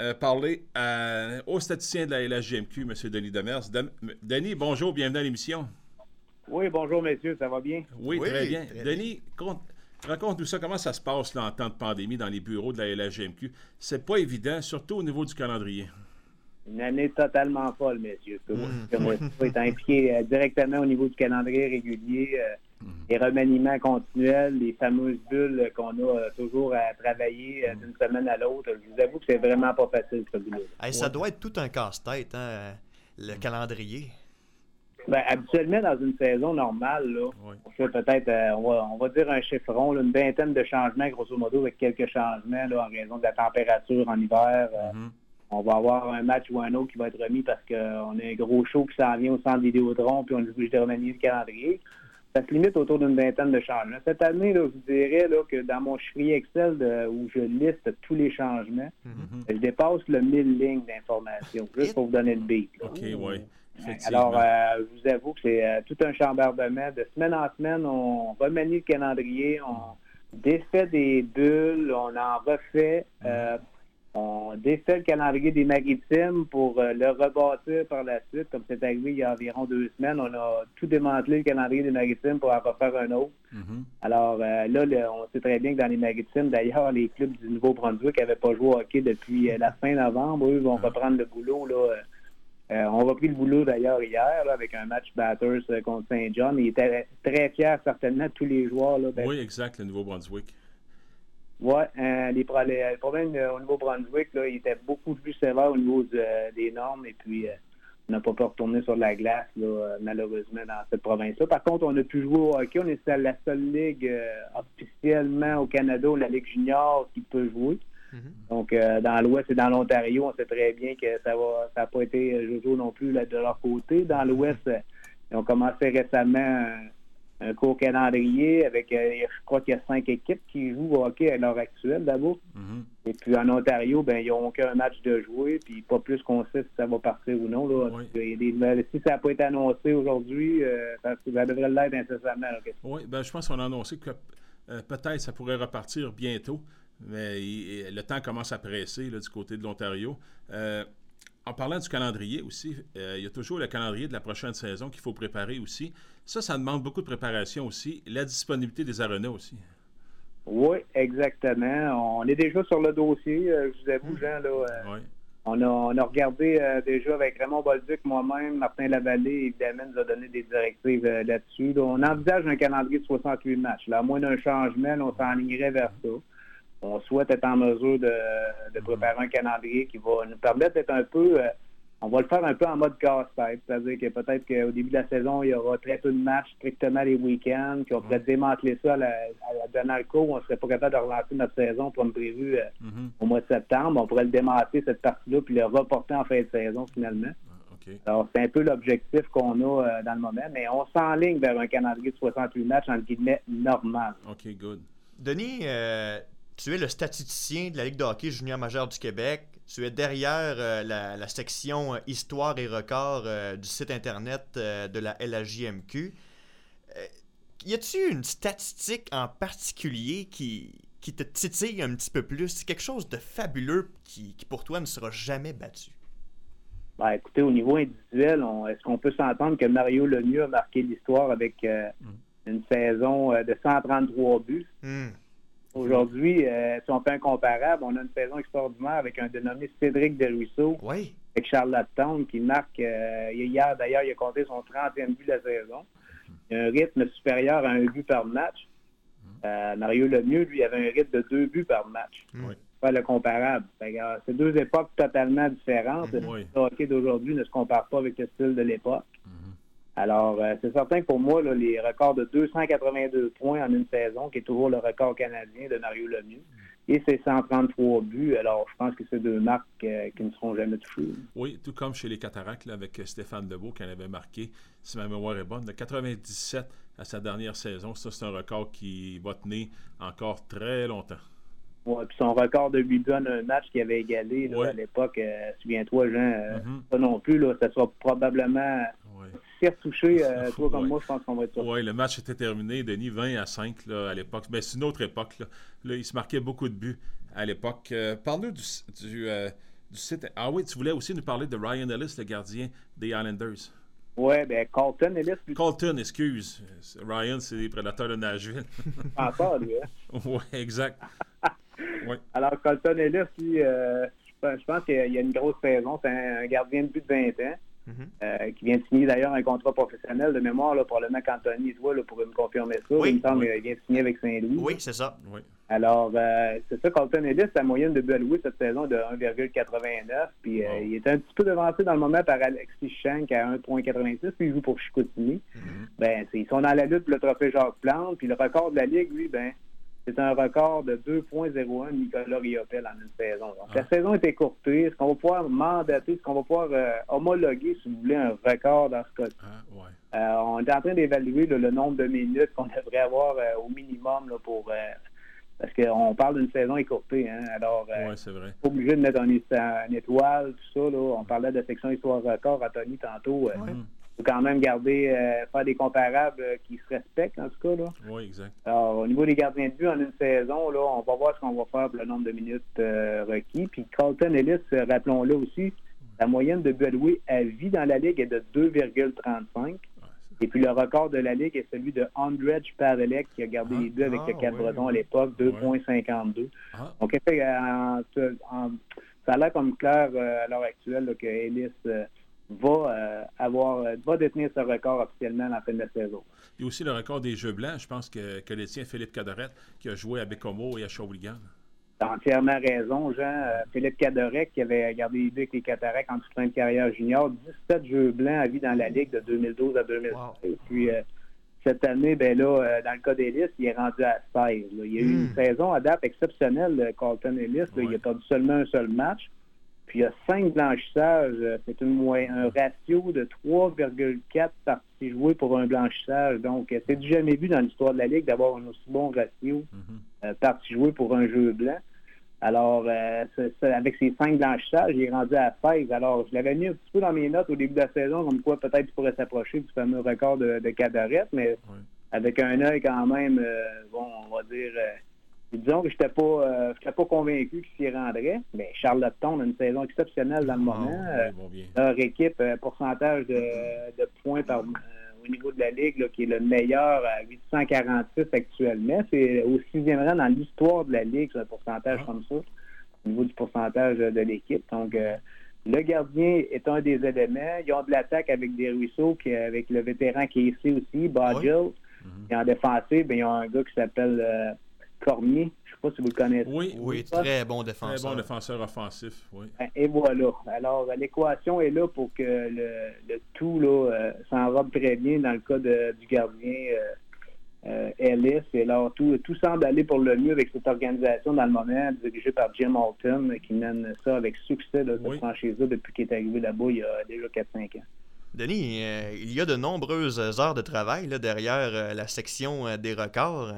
euh, parler au statisticien de la LHGMQ, M. Denis Demers. Denis, bonjour, bienvenue à l'émission. Oui, bonjour, messieurs, ça va bien? Oui, très bien. Denis, raconte-nous ça, comment ça se passe là, en temps de pandémie dans les bureaux de la LHGMQ? C'est pas évident, surtout au niveau du calendrier. Une année totalement folle, messieurs. Comme mmh. être impliqué euh, directement au niveau du calendrier régulier, euh, mmh. les remaniements continuels, les fameuses bulles qu'on a euh, toujours à travailler mmh. d'une semaine à l'autre. Je vous avoue que c'est vraiment pas facile, ça doit être tout un casse-tête, hein, le calendrier. Ben, habituellement, dans une saison normale, là, on fait peut-être, on, va, dire un chiffron, une vingtaine de changements, grosso modo, avec quelques changements là, en raison de la température en hiver on va avoir un match ou un autre qui va être remis parce qu'on a un gros show qui s'en vient au centre Vidéotron, puis on est obligé de remanier le calendrier. Ça se limite autour d'une vingtaine de changements. Cette année, là, je vous dirais là, que dans mon chiffrier Excel où je liste tous les changements, mm-hmm. je dépasse le 1000 lignes d'informations, juste pour vous donner le beat. OK, oui. Alors, euh, je vous avoue que c'est euh, tout un chambardement. De semaine en semaine, on remanie le calendrier, on défait des bulles, on en refait. Euh, on défait le calendrier des maritimes pour euh, le rebâtir par la suite, comme c'est arrivé il y a environ deux semaines. On a tout démantelé le calendrier des maritimes pour en refaire un autre. Mm-hmm. Alors euh, là, on sait très bien que dans les maritimes, d'ailleurs, les clubs du Nouveau-Brunswick n'avaient pas joué au hockey depuis euh, la fin novembre. Eux vont reprendre le boulot. Là, on a repris le boulot d'ailleurs hier avec un match Batters contre Saint-John. Il était très fier certainement tous les joueurs. Là, oui, exact, le Nouveau-Brunswick. Oui, euh, les, problèmes euh, au niveau Brunswick, là, il était beaucoup plus sévère au niveau euh, des normes et puis on n'a pas pu retourner sur la glace, malheureusement, dans cette province-là. Par contre, on a pu jouer au hockey. On est la seule ligue officiellement au Canada, la Ligue junior, qui peut jouer. Mm-hmm. Donc, dans l'Ouest et dans l'Ontario, on sait très bien que ça va ça n'a pas été Jojo non plus de leur côté. Dans l'Ouest, ils ont commencé récemment un court calendrier avec, euh, je crois qu'il y a cinq équipes qui jouent au hockey à l'heure actuelle d'abord. Mm-hmm. Et puis en Ontario, ben ils n'ont aucun match de jouer, puis pas plus qu'on sait si ça va partir ou non. Là. si ça n'a pas été annoncé aujourd'hui, euh, ça, devrait l'être incessamment. Oui, ben, je pense qu'on a annoncé que euh, peut-être ça pourrait repartir bientôt, mais le temps commence à presser du côté de l'Ontario en parlant du calendrier aussi, euh, il y a toujours le calendrier de la prochaine saison qu'il faut préparer aussi. Ça, ça demande beaucoup de préparation aussi. La disponibilité des arénas aussi. Oui, exactement. On est déjà sur le dossier, euh, je vous avoue, Jean. Là, euh, on, a, regardé déjà avec Raymond Bolduc, moi-même, Martin Lavallée, évidemment, nous a donné des directives là-dessus. on envisage un calendrier de 68 matchs. Là, à moins d'un changement, on s'enlignerait vers ça on souhaite être en mesure de, mhm. préparer un calendrier qui va nous permettre d'être un peu, euh, on va le faire un peu en mode casse-tête, c'est-à-dire que peut-être qu'au début de la saison, il y aura très peu de matchs strictement les week-ends, qu'on pourrait démanteler ça à la, à la où on ne serait pas capable de relancer notre saison comme prévu euh, mhm. au mois de septembre. On pourrait le démanteler, cette partie-là, puis le reporter en fin de saison finalement. Ah, Alors, c'est un peu l'objectif qu'on a euh, dans le moment, mais on s'enligne vers un calendrier de 68 matchs, entre guillemets, normal. OK, good. Denis, tu es le statisticien de la Ligue de hockey junior majeur du Québec. Tu es derrière euh, la, section euh, Histoire et records euh, du site Internet de la LHJMQ. y a-t-il une statistique en particulier qui, qui te titille un petit peu plus? Quelque chose de fabuleux qui, pour toi ne sera jamais battu? Ben, écoutez, au niveau individuel, est-ce qu'on peut s'entendre que Mario Lemieux a marqué l'histoire avec mm. une saison de 133 buts? Mm. Aujourd'hui, euh, si on fait un comparable, on a une saison extraordinaire avec un dénommé Cédric Deruisseau. Oui. Avec Charlotte Town qui marque, euh, hier d'ailleurs, il a compté son 30e but de la saison. Il a un rythme supérieur à un but par match. Euh, Mario Lemieux, lui, avait un rythme de deux buts par match. Oui. Pas le comparable. C'est deux époques totalement différentes. Le hockey d'aujourd'hui ne se compare pas avec le style de l'époque. Alors, euh, c'est certain que pour moi, les records de 282 points en une saison, qui est toujours le record canadien de Mario Lemieux, et ses 133 buts, alors je pense que c'est deux marques euh, qui ne seront jamais touchées. Oui, tout comme chez les Cataractes, avec Stéphane Lebeau, qui en avait marqué, si ma mémoire est bonne, de 97 à sa dernière saison. Ça, c'est un record qui va tenir encore très longtemps. Oui, puis son record de 8 buts un match qu'il avait égalé à l'époque, euh, souviens-toi, Jean, mm-hmm. pas non plus, là, ça sera probablement si retouché, euh, toi comme moi, je pense qu'on va être Oui, le match était terminé, Denis, 20 à 5 là, à l'époque. Ben, c'est une autre époque. Là. il se marquait beaucoup de buts à l'époque. Euh, parle-nous du, euh, du site. Ah oui, tu voulais aussi nous parler de Ryan Ellis, le gardien des Islanders. Oui, bien, Colton Ellis. Colton, excuse. Ryan, c'est les prédateurs de Nashville. Encore, lui, hein? Oui, exact. Alors, Colton Ellis, euh, je pense qu'il y a une grosse saison. C'est un gardien de but de 20 ans. Mhm. Euh, qui vient de signer d'ailleurs un contrat professionnel de mémoire, là, probablement qu'Anthony, toi, là, pourrait me confirmer ça. Oui, il me semble qu'il vient de signer avec Saint-Louis. Oui, c'est ça. Alors, euh, c'est ça, Colton Ellis, sa moyenne de but alloué cette saison de 1,89. Puis euh, il est un petit peu devancé dans le moment par Alexis Schenck à 1,86. Puis il joue pour Chicoutimi. Ben, ils sont dans la lutte pour le trophée Jacques Plante. Puis le record de la Ligue, lui, ben, c'est un record de 2,01 Nicolas Riopel en une saison. Donc, la ah. saison est écourtée. Est-ce qu'on va pouvoir mandater, est-ce qu'on va pouvoir euh, homologuer, si vous voulez, un record dans ce cas-ci? Ah, euh, on est en train d'évaluer le nombre de minutes qu'on devrait avoir euh, au minimum là, pour. parce qu'on parle d'une saison écourtée. Hein? Alors, c'est vrai. obligé de mettre un, étoile, tout ça. Là. On parlait de section histoire record à Tony tantôt faut quand même garder, euh, faire des comparables euh, qui se respectent, en tout cas. Là. Oui, exact. Alors, au niveau des gardiens de but en une saison, là, on va voir ce qu'on va faire pour le nombre de minutes euh, requis. Puis Carlton Ellis, rappelons-le aussi, la moyenne de buts alloués à vie dans la Ligue est de 2,35. Et puis le record de la Ligue est celui de Andrej Pavelek qui a gardé les buts avec le 4 Breton à l'époque, 2,52. Ah. Donc, ça a l'air comme clair à l'heure actuelle là, que Ellis va euh, avoir euh, va détenir ce record officiellement à la fin de la saison. Il y a aussi le record des Jeux blancs, je pense que, que les tient Philippe Cadorette, qui a joué à Bécomo et à Shawinigan. Tu as entièrement raison, Jean. Euh, Philippe Cadorette, qui avait gardé les avec les Cataractes en toute fin de carrière junior, 17 Jeux blancs à vie dans la Ligue de 2012 à 2016. Et puis, cette année, ben là, dans le cas d'Ellis, il est rendu à 16. Il y a eu une hmm. saison à date exceptionnelle, Carlton Ellis. Il a perdu seulement un seul match. Puis il y a cinq blanchissages. Euh, c'est un ratio de 3,4 parties jouées pour un blanchissage. Donc, euh, c'est du jamais vu dans l'histoire de la Ligue d'avoir un aussi bon ratio mm-hmm. euh, parties jouées pour un jeu blanc. Alors, avec ces cinq blanchissages, il est rendu à 16. Alors, je l'avais mis un petit peu dans mes notes au début de la saison, comme quoi peut-être il pourrait s'approcher du fameux record de, de mais avec un œil quand même, bon, on va dire disons que je n'étais pas, euh, pas convaincu qu'ils s'y rendraient. Mais Charlottetown a une saison exceptionnelle dans le ah, moment. Euh, leur équipe, euh, pourcentage de, points par, au niveau de la Ligue, qui est le meilleur à 846 actuellement. C'est au sixième rang dans l'histoire de la Ligue, un pourcentage ah. comme ça, au niveau du pourcentage de l'équipe. Donc, le gardien est un des éléments. Ils ont de l'attaque avec des ruisseaux, avec le vétéran qui est ici aussi, Bodgel. Mhm. Et en défensif, ben, ils ont un gars qui s'appelle Cormier. Je ne sais pas si vous le connaissez. Oui, oui, très bon défenseur. Très bon défenseur offensif, oui. Ben, et voilà. Alors, l'équation est là pour que le, tout euh, s'enrobe très bien dans le cas du gardien euh, euh, Ellis. Et alors, tout, tout semble aller pour le mieux avec cette organisation dans le moment, dirigée par Jim Alton, qui mène ça avec succès, là, cette franchise-là, depuis qu'il est arrivé là-bas il y a déjà 4-5 ans. Denis, il y a de nombreuses heures de travail derrière la section des records.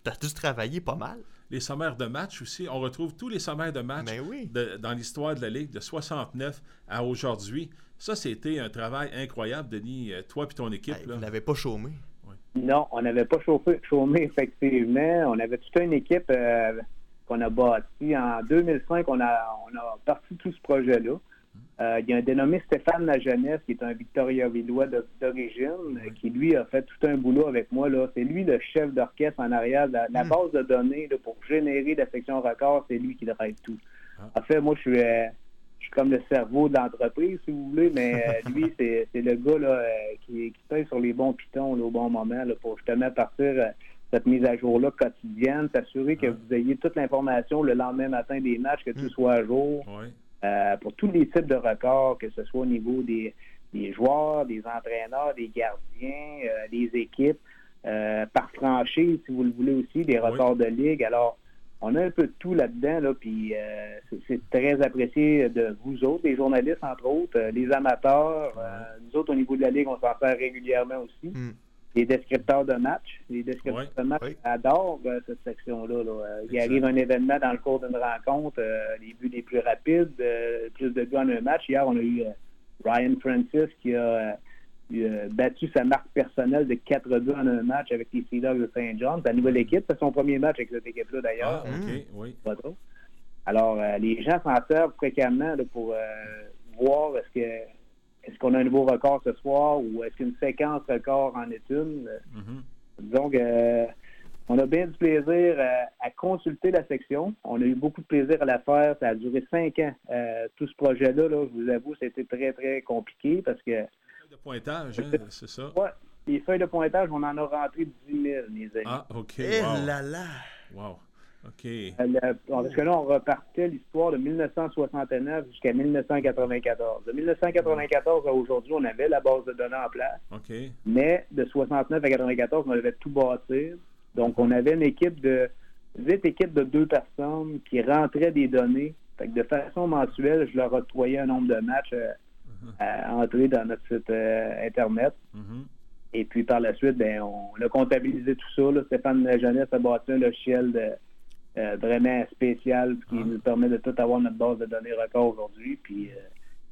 T'as tous travaillé pas mal. Les sommaires de match aussi. On retrouve tous les sommaires de match ben dans l'histoire de la Ligue de 69 à aujourd'hui. Ça, c'était un travail incroyable, Denis, euh, toi et ton équipe. vous n'avez pas chômé. Non, on n'avait pas chauffé, chômé, effectivement. On avait toute une équipe euh, qu'on a bâtie. En 2005, on a, on a parti tout ce projet-là. Euh, il y a un dénommé Stéphane Lajeunesse, qui est un Victoria Villois d'origine, qui lui a fait tout un boulot avec moi. C'est lui le chef d'orchestre en arrière. La, la hmm. base de données pour générer la section record, c'est lui qui drive tout. Ah. En fait, moi, je suis, euh, je suis comme le cerveau de l'entreprise, si vous voulez, mais euh, lui, c'est le gars qui, qui paye sur les bons pitons au bon moment pour justement partir cette mise à jour-là quotidienne, s'assurer que vous ayez toute l'information le lendemain matin des matchs, que tout hmm. soit à jour. Euh, pour tous les types de records, que ce soit au niveau des, joueurs, des entraîneurs, des gardiens, euh, des équipes, euh, par franchise, si vous le voulez aussi, des records de ligue. Alors, on a un peu de tout là-dedans, là, puis c'est très apprécié de vous autres, les journalistes, entre autres, les amateurs. nous autres, au niveau de la ligue, on s'en sert régulièrement aussi. Hmm les descripteurs de match. Les descripteurs de match adorent euh, cette section-là. Euh, il arrive un événement dans le cours d'une rencontre, euh, les buts les plus rapides, plus de buts en un match. Hier, on a eu Ryan Francis qui a battu sa marque personnelle de 4 buts en un match avec les Sea de Saint John. C'est la nouvelle équipe. C'est son premier match avec cette équipe-là, d'ailleurs. Ah, OK, oui. Pas trop. Alors, les gens s'en servent fréquemment pour voir est-ce que est-ce qu'on a un nouveau record ce soir ou est-ce qu'une séquence record en est une? Mm-hmm. Donc, on a bien du plaisir à, consulter la section. On a eu beaucoup de plaisir à la faire. Ça a duré cinq ans. Euh, tout ce projet-là, là, je vous avoue, c'était très, très compliqué parce que. De pointage, hein, c'est ça? Oui. Les feuilles de pointage, on en a rentré 10 000, mes amis. Ah, OK. Eh là là! Wow. OK. Euh, parce que là, on repartait l'histoire de 1969 jusqu'à 1994. De 1994 à aujourd'hui, on avait la base de données en place. OK. Mais de 69 à 94, on devait tout bâtir. Donc, on avait une équipe de huit équipes de deux personnes qui rentraient des données. Fait que de façon mensuelle, je leur octroyais un nombre de matchs euh, uh-huh. à entrer dans notre site euh, Internet. Uh-huh. Et puis par la suite, ben, on a comptabilisé tout ça. Là. Stéphane Jeunesse a bâti un logiciel de, euh, vraiment spécial qui ah. nous permet de tout avoir notre base de données record aujourd'hui. Puis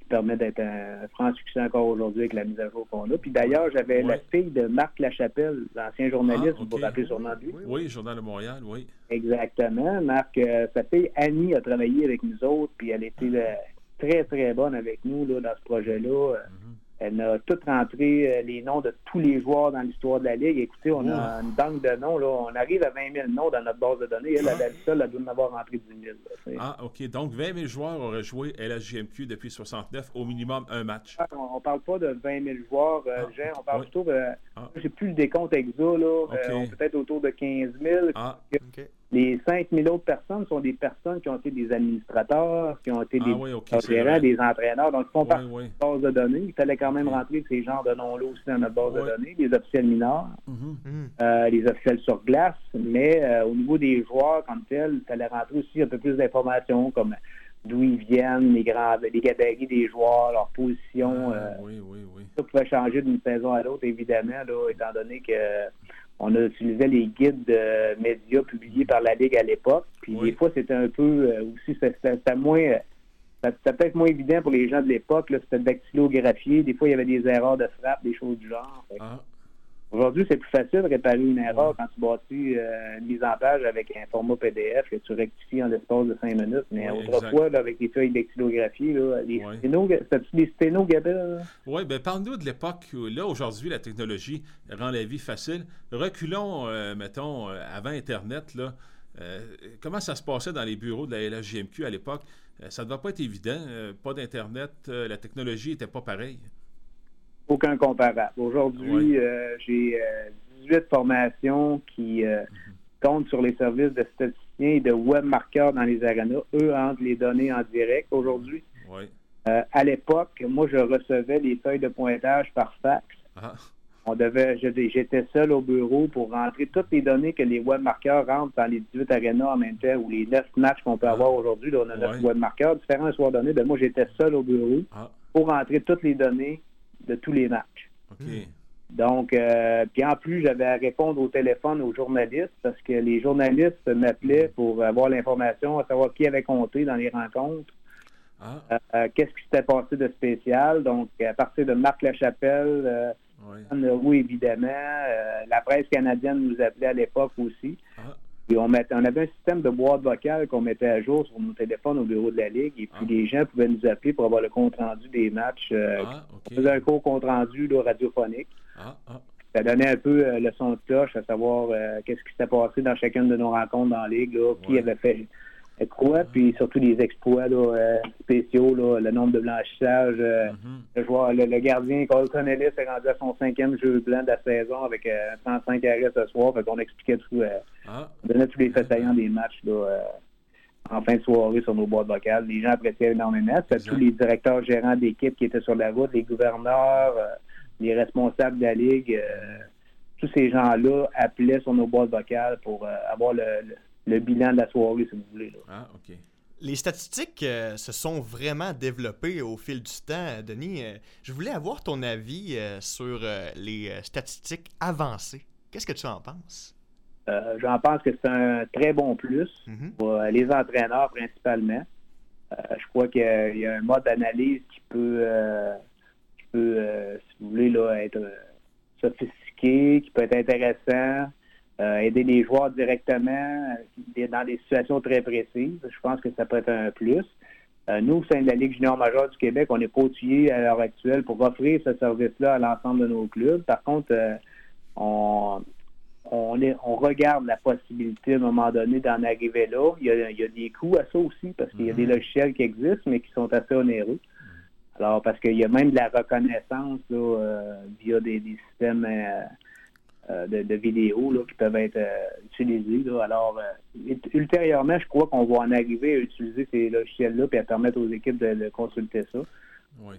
permet d'être un franc succès encore aujourd'hui avec la mise à jour qu'on a. Puis d'ailleurs, j'avais la fille de Marc Lachapelle, l'ancien journaliste, vous vous rappelez sûrement lui. Oui, Journal de Montréal, oui. Exactement. Marc, euh, sa fille Annie a travaillé avec nous autres, puis elle était euh, très, très bonne avec nous là, dans ce projet-là. Mm-hmm. Elle a tout rentré euh, les noms de tous les joueurs dans l'histoire de la Ligue. Écoutez, on a une banque de noms. Là. On arrive à 20 000 noms dans notre base de données. Elle, elle, seule, elle doit en avoir rentré 10 000. ah, OK. Donc, 20 000 joueurs auraient joué LHJMQ depuis 69, au minimum un match. Ah, on ne parle pas de 20 000 joueurs, euh, ah, On parle plutôt de... Ah. Je plus le décompte exact. Là. Euh, peut-être autour de 15 000. Ah, OK. Les 5000 autres personnes sont des personnes qui ont été des administrateurs, qui ont été des ah des entraîneurs, donc ils font partie de la base de données. Il fallait quand même rentrer ces genres de noms-là aussi dans notre base de données, les officiels mineurs, mm-hmm. euh, les officiels sur glace, mais euh, au niveau des joueurs comme tels, il fallait rentrer aussi un peu plus d'informations comme d'où ils viennent, les, grands, les gabarits des joueurs, leur position. Ah, euh, oui, oui, oui. Ça pouvait changer d'une saison à l'autre, évidemment, là, étant donné que on a utilisé les guides de médias publiés par la Ligue à l'époque. Puis des fois, c'était un peu euh, aussi, c'était moins. C'était peut-être moins évident pour les gens de l'époque. C'était dactylographié. Des fois, il y avait des erreurs de frappe, des choses du genre. Ah. Aujourd'hui, c'est plus facile de réparer une erreur quand tu bâtis euh, une mise en page avec un format PDF que tu rectifies en l'espace de cinq minutes. Mais autrefois, avec des feuilles dactylographiées, les sténos, des sténos, Oui, bien, parle-nous de l'époque. Là, aujourd'hui, la technologie rend la vie facile. Reculons, euh, mettons, euh, avant Internet, là. comment ça se passait dans les bureaux de la LHGMQ à l'époque? ça ne devait pas être évident. pas d'Internet, la technologie n'était pas pareille aucun comparable. Aujourd'hui, euh, j'ai 18 euh, formations qui euh, comptent sur les services de statisticiens et de webmarqueurs dans les arénas. Eux entrent les données en direct aujourd'hui. à l'époque, moi, je recevais les feuilles de pointage par fax. Ah. On devait, j'étais seul au bureau pour rentrer toutes les données que les webmarqueurs rentrent dans les 18 arénas en même temps ou les 9 matchs qu'on peut ah. avoir aujourd'hui. On a 9 webmarqueurs différents soirs donnés. Ben, moi, j'étais seul au bureau ah. pour rentrer toutes les données de tous les matchs. Donc, euh, puis en plus, j'avais à répondre au téléphone aux journalistes parce que les journalistes m'appelaient pour avoir l'information, à savoir qui avait compté dans les rencontres. Ah. Euh, euh, qu'est-ce qui s'était passé de spécial? Donc, à partir de Marc Lachapelle, oui. évidemment, la presse canadienne nous appelait à l'époque aussi. Ah on, avait un système de boîte vocale qu'on mettait à jour sur nos téléphones au bureau de la Ligue. Et puis ah. les gens pouvaient nous appeler pour avoir le compte-rendu des matchs. Euh, ah, on faisait un court compte-rendu radiophonique. Ah, Ça donnait un peu euh, le son de cloche, à savoir euh, qu'est-ce qui s'était passé dans chacune de nos rencontres dans la Ligue, qui avait fait quoi, puis surtout les exploits là, spéciaux, le nombre de blanchissages. Mm-hmm. le, joueur, le, gardien Cole Connelly s'est rendu à son cinquième jeu blanc de la saison avec 105 arrêts ce soir. Fait qu'on expliquait tout ah. On donnait tous les faits saillants des matchs euh, en fin de soirée sur nos boîtes vocales. Les gens appréciaient énormément. C'était tous les directeurs gérants d'équipe qui étaient sur la route, les gouverneurs, euh, les responsables de la Ligue. Euh, tous ces gens-là appelaient sur nos boîtes vocales pour avoir le, bilan de la soirée, si vous voulez. Ah, OK. Les statistiques se sont vraiment développées au fil du temps, Denis. je voulais avoir ton avis sur les statistiques avancées. Qu'est-ce que tu en penses? Euh, j'en pense que c'est un très bon plus mhm. pour euh, les entraîneurs principalement. Euh, je crois qu'il y, a un mode d'analyse qui peut, qui peut si vous voulez, là, être sophistiqué, qui peut être intéressant. Aider les joueurs directement dans des situations très précises. Je pense que ça peut être un plus. nous, au sein de la Ligue junior majeure du Québec, on est outillés à l'heure actuelle pour offrir ce service-là à l'ensemble de nos clubs. Par contre, on, on, est, on regarde la possibilité à un moment donné d'en arriver là. Il y, a, des coûts à ça aussi parce qu'il y a des mhm. logiciels qui existent mais qui sont assez onéreux. Alors, parce qu'il y a même de la reconnaissance euh, via des, systèmes euh, euh, de, vidéos qui peuvent être utilisés. Alors, ultérieurement, je crois qu'on va en arriver à utiliser ces logiciels-là et à permettre aux équipes de consulter ça.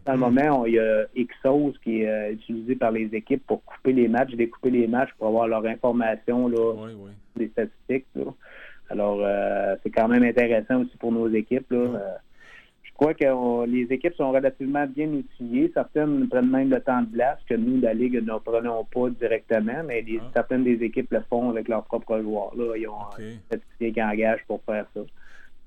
Dans le moment, il y a Xos qui est euh, utilisé par les équipes pour couper les matchs, découper les matchs pour avoir leur information, là, des statistiques. Alors, euh, c'est quand même intéressant aussi pour nos équipes. Là. Je crois que les équipes sont relativement bien outillées. Certaines prennent même le temps de glace que nous, la Ligue, ne prenons pas directement, mais ah. certaines des équipes le font avec leurs propres joueurs. Là. Ils ont okay. un statistique qui engage pour faire ça.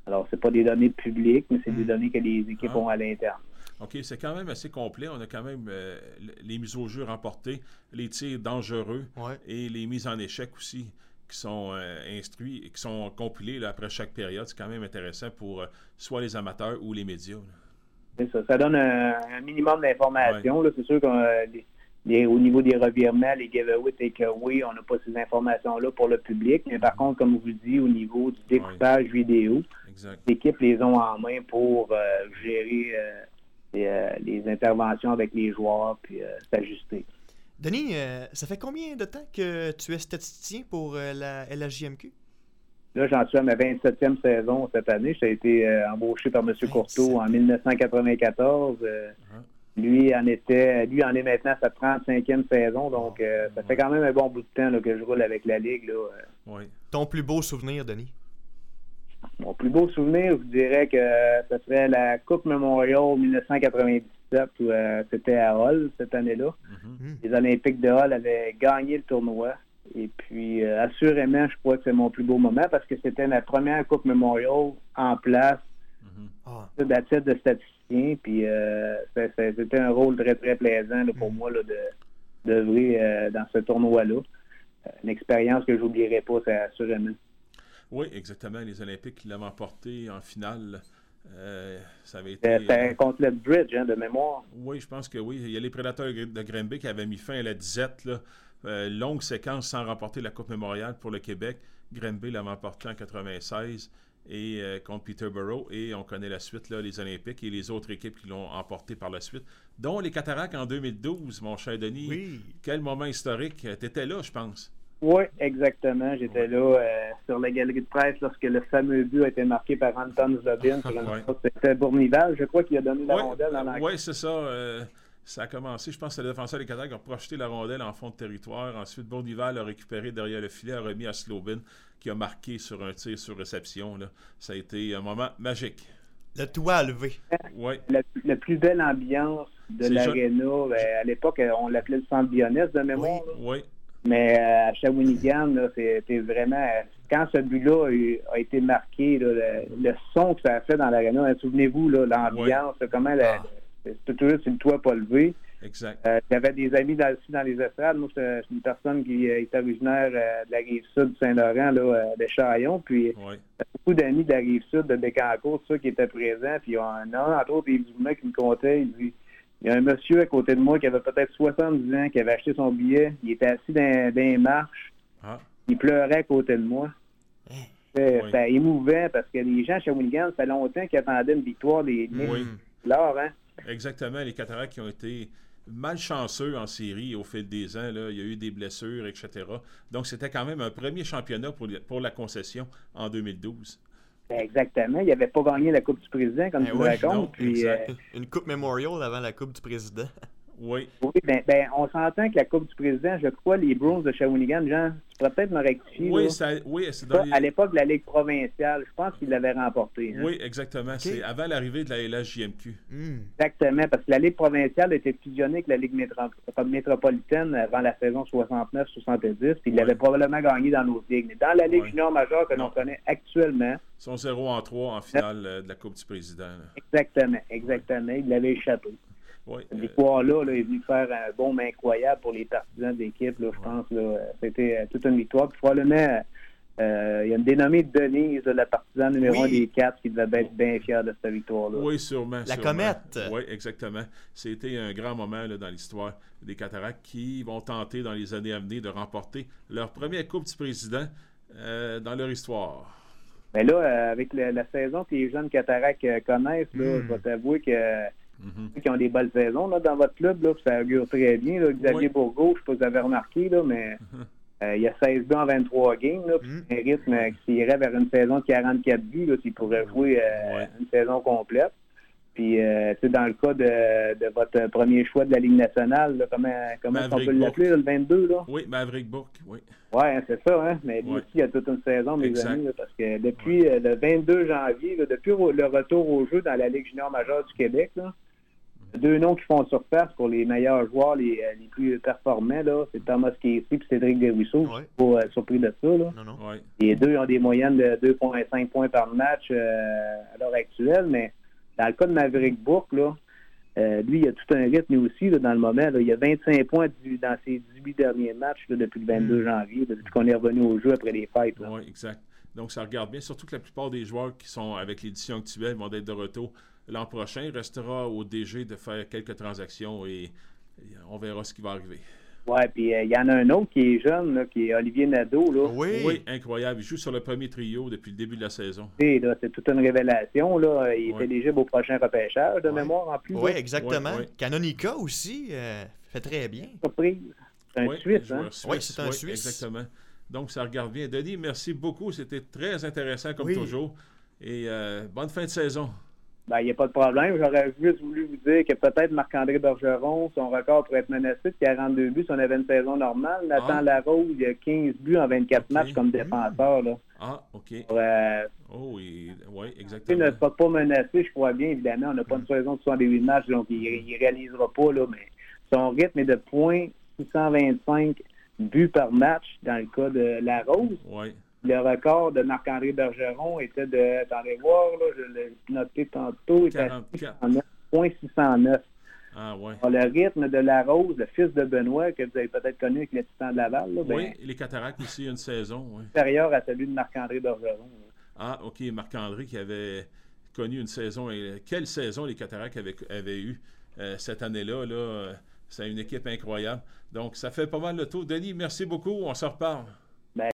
Alors, ce pas des données publiques, mais c'est des hmm. données que les équipes ah. ont à l'interne. OK, c'est quand même assez complet. On a quand même euh, les mises au jeu remportées, les tirs dangereux et les mises en échec aussi qui sont euh, instruits et qui sont compilés après chaque période. C'est quand même intéressant pour euh, soit les amateurs ou les médias. C'est ça. Ça donne un, minimum d'informations. C'est sûr qu'au niveau des revirements, les giveaways, oui, on n'a pas ces informations-là pour le public. Mais par contre, comme vous dis, au niveau du découpage vidéo, les équipes les ont en main pour gérer euh, les interventions avec les joueurs, puis euh, s'ajuster. Denis, euh, ça fait combien de temps que tu es statisticien pour la LHJMQ? Là, j'en suis à ma 27e saison cette année. J'ai été embauché par M. Courteau en 1994. Uh-huh. Lui en était, lui en est maintenant à sa 35e saison, donc ça fait quand même un bon bout de temps que je roule avec la Ligue. Oui. Ton plus beau souvenir, Denis? Mon plus beau souvenir, je dirais que ce serait la Coupe Memorial 1997 où euh, c'était à Hull cette année-là. Mm-hmm. Les Olympiques de Hull avaient gagné le tournoi. Et puis, euh, assurément, je crois que c'est mon plus beau moment parce que c'était ma première Coupe Memorial en place mm-hmm. ah. de statisticien. Puis, euh, c'était un rôle très, très plaisant pour mm. moi là, de d'œuvrer dans ce tournoi-là. Une expérience que je n'oublierai pas, c'est assurément. Oui, exactement. Les Olympiques qui l'avaient emporté en finale. Euh, ça avait été. C'était contre le Bridge, hein, de mémoire. Oui, je pense que oui. Il y a les prédateurs de Grimby qui avaient mis fin à la disette. Là. Euh, longue séquence sans remporter la Coupe Mémoriale pour le Québec. Grimby l'avait emporté en 96 et euh, contre Peterborough. Et on connaît la suite, là, les Olympiques et les autres équipes qui l'ont emporté par la suite, dont les Cataractes en 2012, mon cher Denis. Oui. Quel moment historique. Tu étais là, je pense. Oui, exactement. J'étais là euh, sur la galerie de presse lorsque le fameux but a été marqué par Anton Zobin. C'était Bournival, je crois, qu'il a donné la rondelle dans la Oui, c'est ça. Euh, ça a commencé. Je pense que le défenseur des qui a projeté la rondelle en fond de territoire. Ensuite, Bournival a récupéré derrière le filet, a remis à Slobin, qui a marqué sur un tir sur réception. Là. Ça a été un moment magique. Le toit levé. Oui. La, plus belle ambiance de l'aréna, ben, à l'époque, on l'appelait le centre Bionès de mémoire. oui. Mais euh, à Shawinigan, c'était vraiment. Quand ce but-là a, été marqué, le, son que ça a fait dans l'aréna, hein, souvenez-vous, l'ambiance, comment la, c'est toujours sur le toit pas levé. Exact. Euh, il y avait des amis dans, aussi dans les estrades. Moi, c'est une personne qui euh, est originaire de la rive sud de Saint-Laurent, de Chaillon. Puis, il y a beaucoup d'amis de la rive sud de Bécancourt, ça, qui étaient présents. Puis, il y a un, entre autres, il qui me comptait, il dit il y a un monsieur à côté de moi qui avait peut-être 70 ans, qui avait acheté son billet. Il était assis dans, dans les marches. Ah. Il pleurait à côté de moi. Hein? C'était émouvant parce que les gens à Shawinigan, ça fait longtemps qu'ils attendaient une victoire des oui. hein? Exactement. Les Cataractes qui ont été malchanceux en série au fil des ans. Là. Il y a eu des blessures, etc. Donc, c'était quand même un premier championnat pour, pour la concession en 2012. Ben, exactement. Il n'avait pas gagné la Coupe du Président, comme ben tu le racontes. Puis, euh, Une Coupe Memorial avant la Coupe du Président. Oui. Oui, ben, ben, on s'entend que la Coupe du Président, je crois, les Bruins de Shawinigan, Jean, tu pourrais peut-être me rectifier. Oui, ça, oui c'est dans À l'époque de la Ligue provinciale, je pense qu'ils l'avaient remporté. Hein. Oui, exactement. C'est avant l'arrivée de la LHJMQ. Hmm. Exactement, parce que la Ligue provinciale était fusionnée avec la Ligue métropolitaine avant la saison 69-70, puis ils l'avaient probablement gagné dans nos ligues. Mais dans la Ligue junior majeure que l'on connaît actuellement... Ils sont 0 en 3 en finale euh, de la Coupe du Président. Exactement, exactement. Ils l'avaient échappé. Cette victoire-là là, est venue faire un bon incroyable pour les partisans de l'équipe. Je pense c'était toute une victoire. Puis, probablement, euh, il y a une dénommée Denise, la partisane numéro 1 des quatre, qui devait être bien fière de cette victoire-là. Oui, sûrement. La comète. Oui, exactement. C'était un grand moment dans l'histoire des Cataractes qui vont tenter dans les années à venir de remporter leur première Coupe du Président euh, dans leur histoire. Mais là, euh, avec la, saison que les jeunes Cataractes connaissent, là, hmm. je vais t'avouer que. Mm-hmm. qui ont des belles saisons là, dans votre club, là, ça augure très bien. Xavier Bourgault, je ne sais pas si vous avez remarqué, là, mais mm-hmm. Euh, il y a 16 buts en 23 games. Là, mm. Un rythme euh, qui irait vers une saison de 44 buts, là, s'il pourrait jouer euh, une saison complète. Puis, euh, dans le cas de, de, votre premier choix de la Ligue nationale, là, comment, comment on peut l'appeler, le 22? Là? Oui, Maverick Bourque, oui. Oui, c'est ça, hein? mais lui aussi, il y a toute une saison, mes amis, parce que depuis le 22 janvier, depuis le retour au jeu dans la Ligue junior majeure du Québec, là, deux noms qui font surface pour les meilleurs joueurs, les, euh, les plus performants, là, c'est Thomas Casey et Cédric Desruisseaux. Ouais. Je suis pas euh, surpris de ça. Là. Non, non. Les deux ont des moyennes de 2,5 points par match euh, à l'heure actuelle, mais dans le cas de Maverick Bourque, là, lui, il a tout un rythme aussi là, dans le moment. Là. Il a 25 points dans ses 18 derniers matchs depuis le 22 hmm. janvier, depuis qu'on est revenu au jeu après les fêtes. Oui, exact. Donc, ça regarde bien, surtout que la plupart des joueurs qui sont avec l'édition actuelle vont être de retour l'an prochain. Il restera au DG de faire quelques transactions et, on verra ce qui va arriver. Oui, puis euh, il y en a un autre qui est jeune, qui est Olivier Nadeau. Là. Oui. incroyable. Il joue sur le premier trio depuis le début de la saison. C'est toute une révélation. Là. Il est éligible au prochain repêchage de mémoire en plus. Oui, exactement. Canonica aussi euh, fait très bien. Surprise. C'est un Suisse, hein? Oui, c'est un Suisse. Exactement. Donc, ça regarde bien. Denis, merci beaucoup. C'était très intéressant comme toujours. Et euh, bonne fin de saison. Ben, il n'y a pas de problème. J'aurais juste voulu vous dire que peut-être Marc-André Bergeron, son record pourrait être menacé de 42 buts si on avait une saison normale. Nathan ah. Larose, il a 15 buts en 24 matchs comme défenseur. Là. Ah, OK. Euh, oh, oui, exactement. Il ne sera pas menacé, je crois bien, évidemment. On n'a pas une mm. saison de 68 matchs, donc il ne réalisera pas. Là, mais son rythme est de points 625 buts par match dans le cas de Larose. Oui. Le record de Marc-André Bergeron était de, attendez voir, là, je l'ai noté tantôt, était à 609. Ah, ouais. le rythme de La Rose, le fils de Benoît, que vous avez peut-être connu avec les Titans de Laval. Là, oui, ben, les Cataractes aussi, une saison. Oui. Supérieur à celui de Marc-André Bergeron. Ah, OK. Marc-André qui avait connu une saison. Quelle saison les Cataractes avaient, avaient eu euh, cette année-là? Là, c'est une équipe incroyable. Donc, ça fait pas mal le tour. Denis, merci beaucoup. On se reparle.